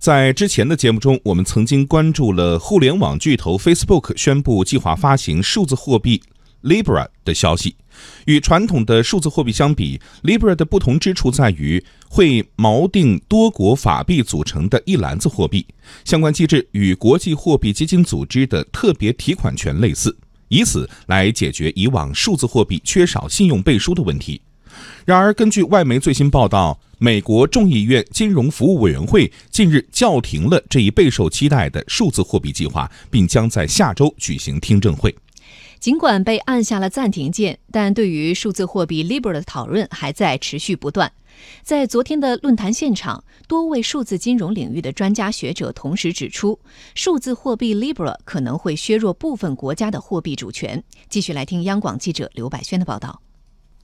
在之前的节目中，我们曾经关注了互联网巨头 Facebook 宣布计划发行数字货币 Libra 的消息。与传统的数字货币相比，Libra 的不同之处在于会锚定多国法币组成的一篮子货币，相关机制与国际货币基金组织的特别提款权类似，以此来解决以往数字货币缺少信用背书的问题。然而，根据外媒最新报道，美国众议院金融服务委员会近日叫停了这一备受期待的数字货币计划，并将在下周举行听证会。尽管被按下了暂停键，但对于数字货币 Libra 的讨论还在持续不断。在昨天的论坛现场，多位数字金融领域的专家学者同时指出，数字货币 Libra 可能会削弱部分国家的货币主权。继续来听央广记者刘百轩的报道。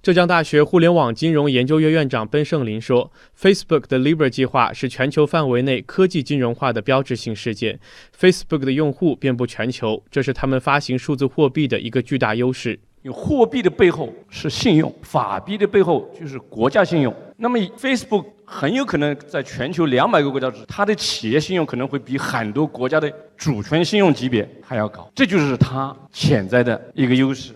浙江大学互联网金融研究院院长奔盛林说：“Facebook 的 Libra 计划是全球范围内科技金融化的标志性事件。Facebook 的用户遍布全球，这是他们发行数字货币的一个巨大优势。因为货币的背后是信用，法币的背后就是国家信用。那么 Facebook 很有可能在全球两百个国家之，它的企业信用可能会比很多国家的主权信用级别还要高，这就是它潜在的一个优势。”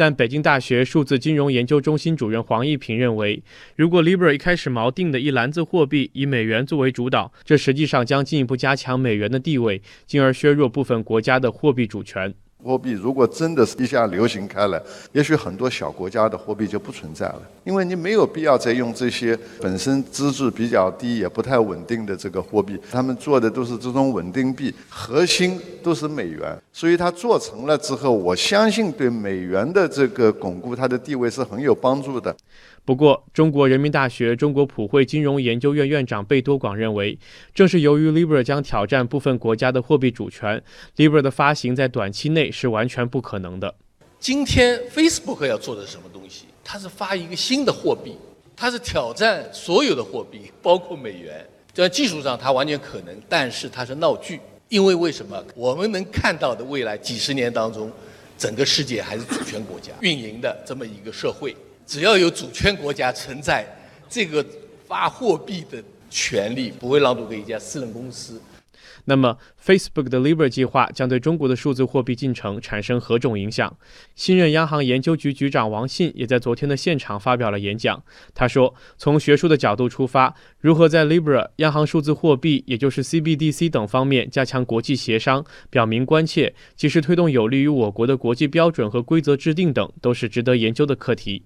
但北京大学数字金融研究中心主任黄一平认为，如果 Libra 一开始锚定的一篮子货币以美元作为主导，这实际上将进一步加强美元的地位，进而削弱部分国家的货币主权。货币如果真的是一下流行开来，也许很多小国家的货币就不存在了，因为你没有必要再用这些本身资质比较低也不太稳定的这个货币，他们做的都是这种稳定币，核心都是美元，所以它做成了之后，我相信对美元的这个巩固它的地位是很有帮助的。不过，中国人民大学中国普惠金融研究院院长贝多广认为，正是由于 Libra 将挑战部分国家的货币主权，Libra 的发行在短期内是完全不可能的。今天 Facebook 要做的是什么东西？它是发一个新的货币，它是挑战所有的货币，包括美元。在技术上它完全可能，但是它是闹剧。因为为什么？我们能看到的未来几十年当中，整个世界还是主权国家运营的这么一个社会。只要有主权国家存在，这个发货币的权利不会让渡给一家私人公司。那么，Facebook 的 Libra 计划将对中国的数字货币进程产生何种影响？新任央行研究局局长王信也在昨天的现场发表了演讲。他说：“从学术的角度出发，如何在 Libra、央行数字货币，也就是 CBDC 等方面加强国际协商，表明关切，及时推动有利于我国的国际标准和规则制定等，都是值得研究的课题。”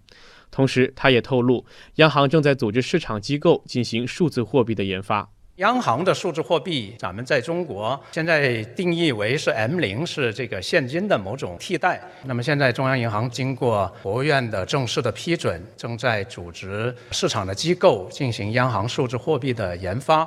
同时，他也透露，央行正在组织市场机构进行数字货币的研发。央行的数字货币，咱们在中国现在定义为是 M 零，是这个现金的某种替代。那么现在中央银行经过国务院的正式的批准，正在组织市场的机构进行央行数字货币的研发。